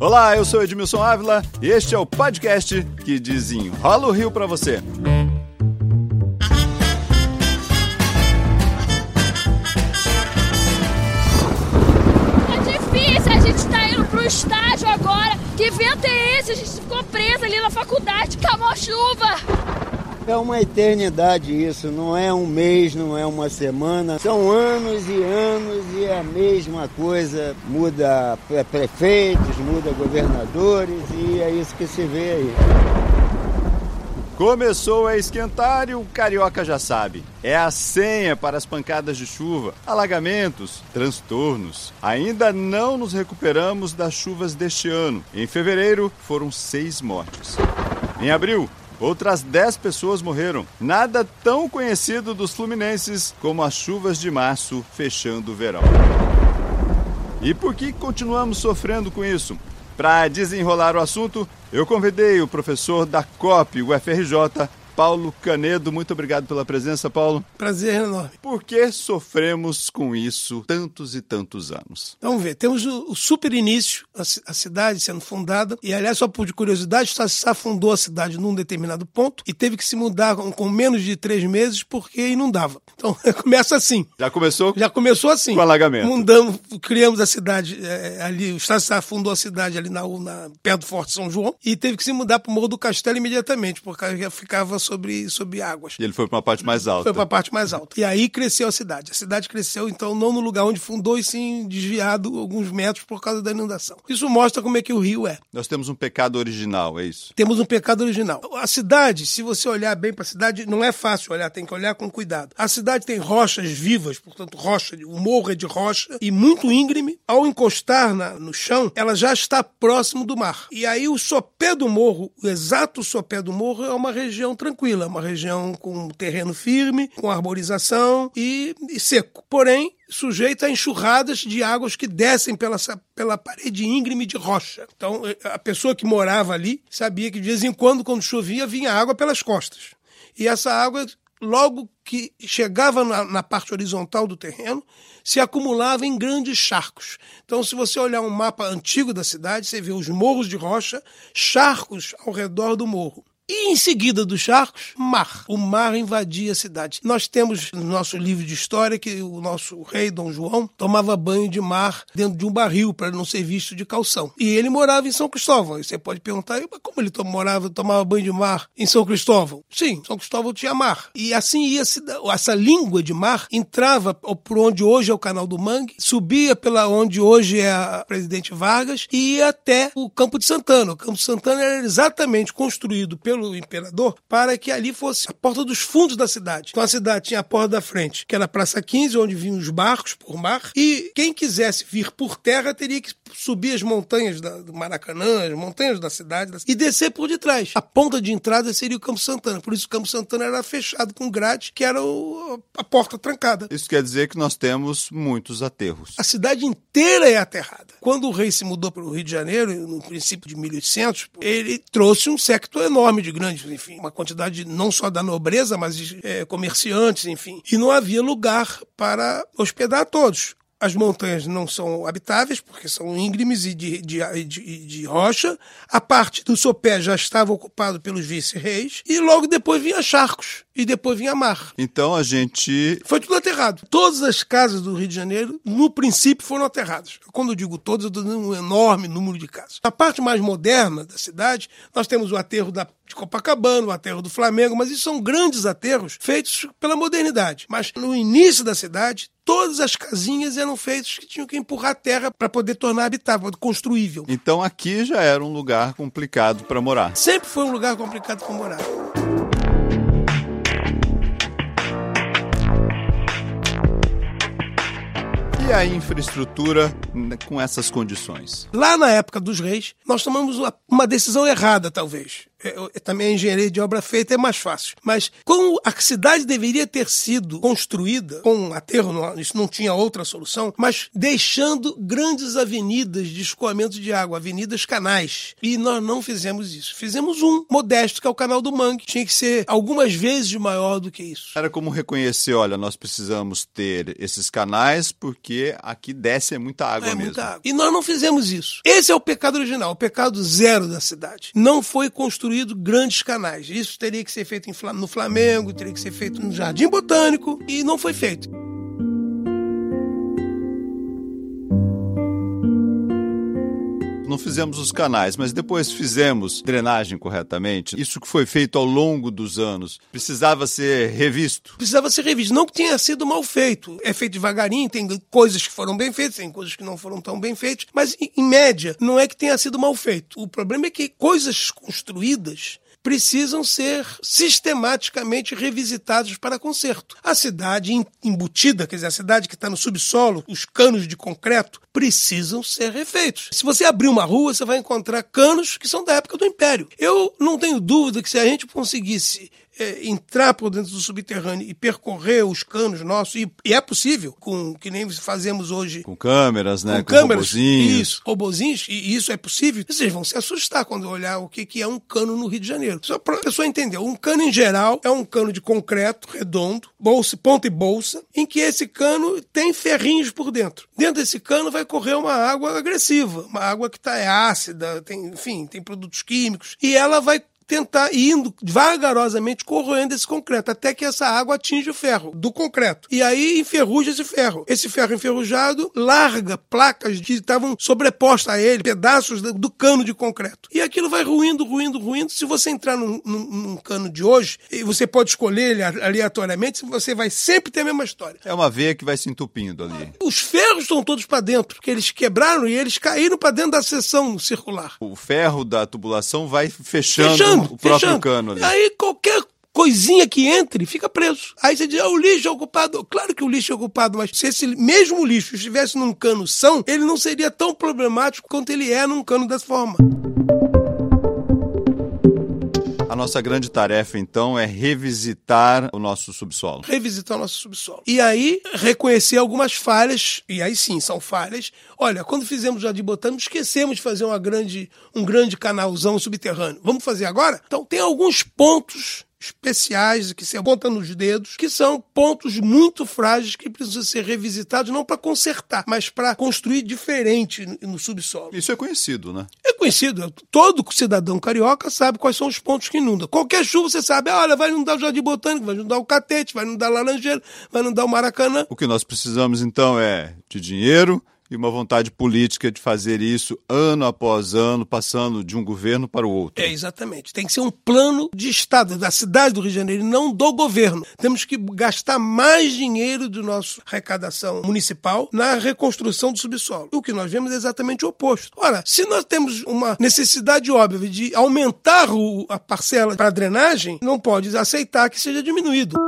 Olá, eu sou Edmilson Ávila e este é o podcast que desenrola o Rio para você. É difícil, a gente tá indo pro estágio agora. Que vento é esse? A gente ficou presa ali na faculdade, com a chuva. É uma eternidade isso, não é um mês, não é uma semana. São anos e anos e é a mesma coisa. Muda prefeitos, muda governadores e é isso que se vê aí. Começou a esquentar e o carioca já sabe. É a senha para as pancadas de chuva, alagamentos, transtornos. Ainda não nos recuperamos das chuvas deste ano. Em fevereiro foram seis mortes. Em abril, Outras 10 pessoas morreram. Nada tão conhecido dos fluminenses como as chuvas de março fechando o verão. E por que continuamos sofrendo com isso? Para desenrolar o assunto, eu convidei o professor da COP, o FRJ, Paulo Canedo. Muito obrigado pela presença, Paulo. Prazer enorme. Por que sofremos com isso tantos e tantos anos? Vamos ver. Temos o, o super início, a, a, cidade sendo fundada. E, aliás, só por curiosidade, Sassá fundou a cidade num determinado ponto e teve que se mudar com, com menos de três meses porque inundava. Então, começa assim. Já começou? Já começou assim. Com alagamento. Mudamos, criamos a cidade é, ali. O Sassá fundou a cidade ali na, na, perto do Forte São João e teve que se mudar para o Morro do Castelo imediatamente, porque já ficava sobre, sobre águas. E ele foi para uma parte mais alta. Foi para a parte mais alta. E aí cresceu a cidade. A cidade cresceu, então, não no lugar onde fundou, e sim desviado alguns metros por causa da inundação. Isso mostra como é que o rio é. Nós temos um pecado original, é isso? Temos um pecado original. A cidade, se você olhar bem para a cidade, não é fácil olhar, tem que olhar com cuidado. A cidade tem rochas vivas, portanto, rocha, o morro é de rocha e muito íngreme. Ao encostar na, no chão, ela já está próximo do mar. E aí o sopé do morro, o exato sopé do morro, é uma região tranquila, uma região com terreno firme, com arborização e, e seco. Porém, sujeita a enxurradas de águas que descem pela, pela parede íngreme de rocha. Então, a pessoa que morava ali sabia que de vez em quando, quando chovia, vinha água pelas costas. E essa água, logo que chegava na, na parte horizontal do terreno, se acumulava em grandes charcos. Então, se você olhar um mapa antigo da cidade, você vê os morros de rocha, charcos ao redor do morro. E em seguida dos charcos, mar. O mar invadia a cidade. Nós temos no nosso livro de história que o nosso rei Dom João tomava banho de mar dentro de um barril para não ser visto de calção. E ele morava em São Cristóvão. E você pode perguntar, como ele morava, tomava banho de mar em São Cristóvão? Sim, São Cristóvão tinha mar. E assim ia essa língua de mar entrava por onde hoje é o Canal do Mangue, subia pela onde hoje é a Presidente Vargas e ia até o Campo de Santana. O Campo de Santana era exatamente construído pelo pelo imperador para que ali fosse a porta dos fundos da cidade. Então a cidade tinha a porta da frente, que era a Praça 15, onde vinham os barcos por mar, e quem quisesse vir por terra teria que subir as montanhas da, do Maracanã, as montanhas da cidade, e descer por detrás. A ponta de entrada seria o Campo Santana, por isso o Campo Santana era fechado com grade, que era o, a porta trancada. Isso quer dizer que nós temos muitos aterros. A cidade inteira é aterrada. Quando o rei se mudou para o Rio de Janeiro, no princípio de 1800, ele trouxe um secto enorme de de grandes, enfim, uma quantidade não só da nobreza, mas de é, comerciantes, enfim. E não havia lugar para hospedar todos. As montanhas não são habitáveis, porque são íngremes e de, de, de, de rocha. A parte do sopé já estava ocupada pelos vice-reis. E logo depois vinha charcos. E depois vinha mar. Então a gente. Foi tudo aterrado. Todas as casas do Rio de Janeiro, no princípio, foram aterradas. Quando eu digo todas, eu estou dando um enorme número de casas. Na parte mais moderna da cidade, nós temos o aterro da de Copacabana, o aterro do Flamengo, mas isso são grandes aterros feitos pela modernidade. Mas no início da cidade, todas as casinhas eram feitas que tinham que empurrar terra para poder tornar habitável, construível. Então aqui já era um lugar complicado para morar. Sempre foi um lugar complicado para morar. E a infraestrutura com essas condições? Lá na época dos reis, nós tomamos uma decisão errada, talvez. É, também a engenharia de obra feita é mais fácil. Mas como a cidade deveria ter sido construída com um aterro, não, isso não tinha outra solução, mas deixando grandes avenidas de escoamento de água, avenidas canais. E nós não fizemos isso. Fizemos um modesto, que é o canal do Mangue. Tinha que ser algumas vezes maior do que isso. Era como reconhecer, olha, nós precisamos ter esses canais porque aqui desce muita água é, mesmo. Muita água. E nós não fizemos isso. Esse é o pecado original, o pecado zero da cidade. Não foi construído grandes canais. Isso teria que ser feito no Flamengo, teria que ser feito no Jardim Botânico e não foi feito. Fizemos os canais, mas depois fizemos drenagem corretamente. Isso que foi feito ao longo dos anos precisava ser revisto. Precisava ser revisto. Não que tenha sido mal feito. É feito devagarinho, tem coisas que foram bem feitas, tem coisas que não foram tão bem feitas, mas em média, não é que tenha sido mal feito. O problema é que coisas construídas precisam ser sistematicamente revisitados para conserto. A cidade embutida, quer dizer, a cidade que está no subsolo, os canos de concreto, precisam ser refeitos. Se você abrir uma rua, você vai encontrar canos que são da época do Império. Eu não tenho dúvida que se a gente conseguisse é, entrar por dentro do subterrâneo e percorrer os canos nossos, e, e, é possível, com que nem fazemos hoje. Com câmeras, né? Com, com câmeras, robozinhos. Isso, robozinhos, e isso é possível. Vocês vão se assustar quando olhar o que, que é um cano no Rio de Janeiro. Só para a pessoa entender, um cano em geral é um cano de concreto redondo, bolsa, ponta e bolsa, em que esse cano tem ferrinhos por dentro. Dentro desse cano vai correr uma água agressiva, uma água que está é ácida, tem, enfim, tem produtos químicos, e ela vai tentar indo vagarosamente corroendo esse concreto, até que essa água atinge o ferro do concreto. E aí enferruja esse ferro. Esse ferro enferrujado larga placas que estavam sobrepostas a ele, pedaços do cano de concreto. E aquilo vai ruindo, ruindo, ruindo. Se você entrar num, num, num cano de hoje, e você pode escolher ele aleatoriamente, você vai sempre ter a mesma história. É uma veia que vai se entupindo ali. Os ferros estão todos para dentro, porque eles quebraram e eles caíram para dentro da seção circular. O ferro da tubulação vai fechando, fechando o próprio fechando. cano ali. Aí qualquer coisinha que entre fica preso. Aí você diz, ah, o lixo é ocupado. Claro que o lixo é ocupado, mas se esse mesmo lixo estivesse num cano são, ele não seria tão problemático quanto ele é num cano dessa forma. Nossa grande tarefa, então, é revisitar o nosso subsolo. Revisitar o nosso subsolo. E aí, reconhecer algumas falhas, e aí sim, são falhas. Olha, quando fizemos o Jardim Botânico, esquecemos de fazer uma grande, um grande canalzão subterrâneo. Vamos fazer agora? Então, tem alguns pontos especiais que se apontam nos dedos, que são pontos muito frágeis que precisam ser revisitados, não para consertar, mas para construir diferente no subsolo. Isso é conhecido, né? Conhecido. Todo cidadão carioca sabe quais são os pontos que inundam. Qualquer chuva você sabe, olha, vai inundar o Jardim Botânico, vai inundar o Catete, vai inundar o Laranjeira, vai inundar o Maracanã. O que nós precisamos, então, é de dinheiro, e uma vontade política de fazer isso ano após ano, passando de um governo para o outro. É, exatamente. Tem que ser um plano de Estado, da cidade do Rio de Janeiro, não do governo. Temos que gastar mais dinheiro do nosso arrecadação municipal na reconstrução do subsolo. O que nós vemos é exatamente o oposto. Ora, se nós temos uma necessidade óbvia de aumentar o, a parcela para drenagem, não pode aceitar que seja diminuído.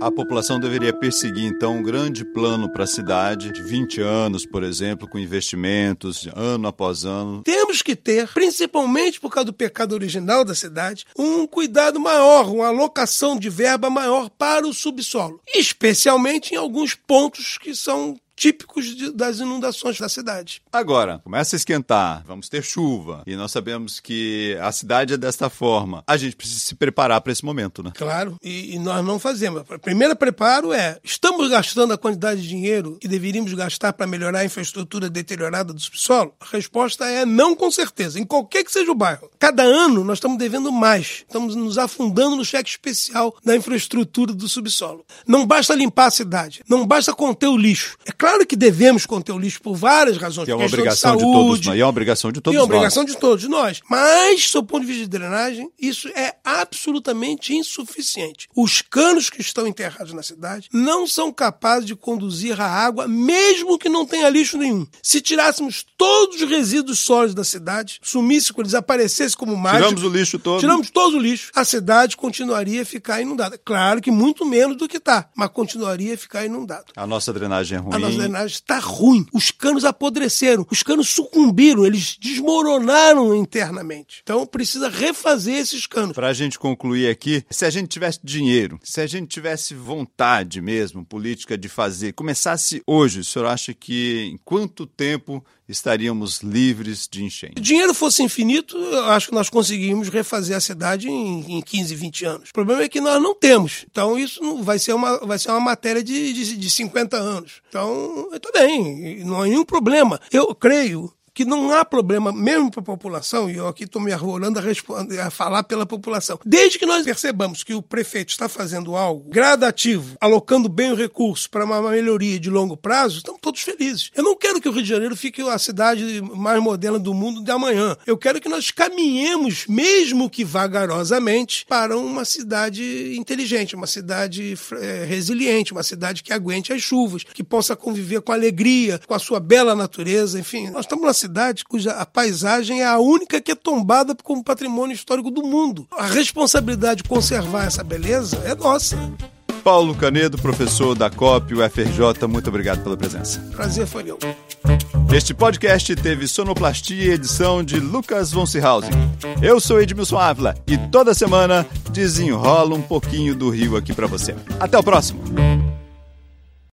A população deveria perseguir, então, um grande plano para a cidade, de 20 anos, por exemplo, com investimentos, ano após ano. Temos que ter, principalmente por causa do pecado original da cidade, um cuidado maior, uma alocação de verba maior para o subsolo, especialmente em alguns pontos que são típicos de, das inundações da cidade. Agora, começa a esquentar, vamos ter chuva, e nós sabemos que a cidade é desta forma. A gente precisa se preparar para esse momento, né? Claro, e, e nós não fazemos. O primeiro preparo é: estamos gastando a quantidade de dinheiro que deveríamos gastar para melhorar a infraestrutura deteriorada do subsolo? A resposta é não, com certeza, em qualquer que seja o bairro. Cada ano nós estamos devendo mais, estamos nos afundando no cheque especial da infraestrutura do subsolo. Não basta limpar a cidade, não basta conter o lixo. É claro Claro que devemos conter o lixo por várias razões. Que é uma obrigação de, saúde, de todos nós. E é uma obrigação de todos nós. É uma obrigação nós. de todos nós. Mas, do ponto de vista de drenagem, isso é absolutamente insuficiente. Os canos que estão enterrados na cidade não são capazes de conduzir a água, mesmo que não tenha lixo nenhum. Se tirássemos todos os resíduos sólidos da cidade, sumisse, desaparecesse como mágica... Tiramos o lixo todo. Tiramos todo o lixo. A cidade continuaria a ficar inundada. Claro que muito menos do que está, mas continuaria a ficar inundada. A nossa drenagem é ruim da drenagem está ruim. Os canos apodreceram, os canos sucumbiram, eles desmoronaram internamente. Então precisa refazer esses canos. Para a gente concluir aqui, se a gente tivesse dinheiro, se a gente tivesse vontade mesmo, política de fazer, começasse hoje, o senhor acha que em quanto tempo estaríamos livres de enchente? Se o dinheiro fosse infinito, acho que nós conseguimos refazer a cidade em, em 15, 20 anos. O problema é que nós não temos. Então isso não vai ser uma, vai ser uma matéria de, de, de 50 anos. Então, está bem, não há nenhum problema. Eu creio que não há problema, mesmo para a população, e eu aqui estou me arrolando a, a falar pela população. Desde que nós percebamos que o prefeito está fazendo algo gradativo, alocando bem o recurso para uma melhoria de longo prazo, estamos todos felizes. Eu não quero que o Rio de Janeiro fique a cidade mais moderna do mundo de amanhã. Eu quero que nós caminhemos, mesmo que vagarosamente, para uma cidade inteligente, uma cidade é, resiliente, uma cidade que aguente as chuvas, que possa conviver com alegria, com a sua bela natureza, enfim. Nós estamos numa cidade cuja a paisagem é a única que é tombada como patrimônio histórico do mundo. A responsabilidade de conservar essa beleza é nossa. Paulo Canedo, professor da COP UFRJ, muito obrigado pela presença. Prazer foi meu. Este podcast teve sonoplastia e edição de Lucas von Seehausen. Eu sou Edmilson Ávila e toda semana desenrola um pouquinho do Rio aqui para você. Até o próximo!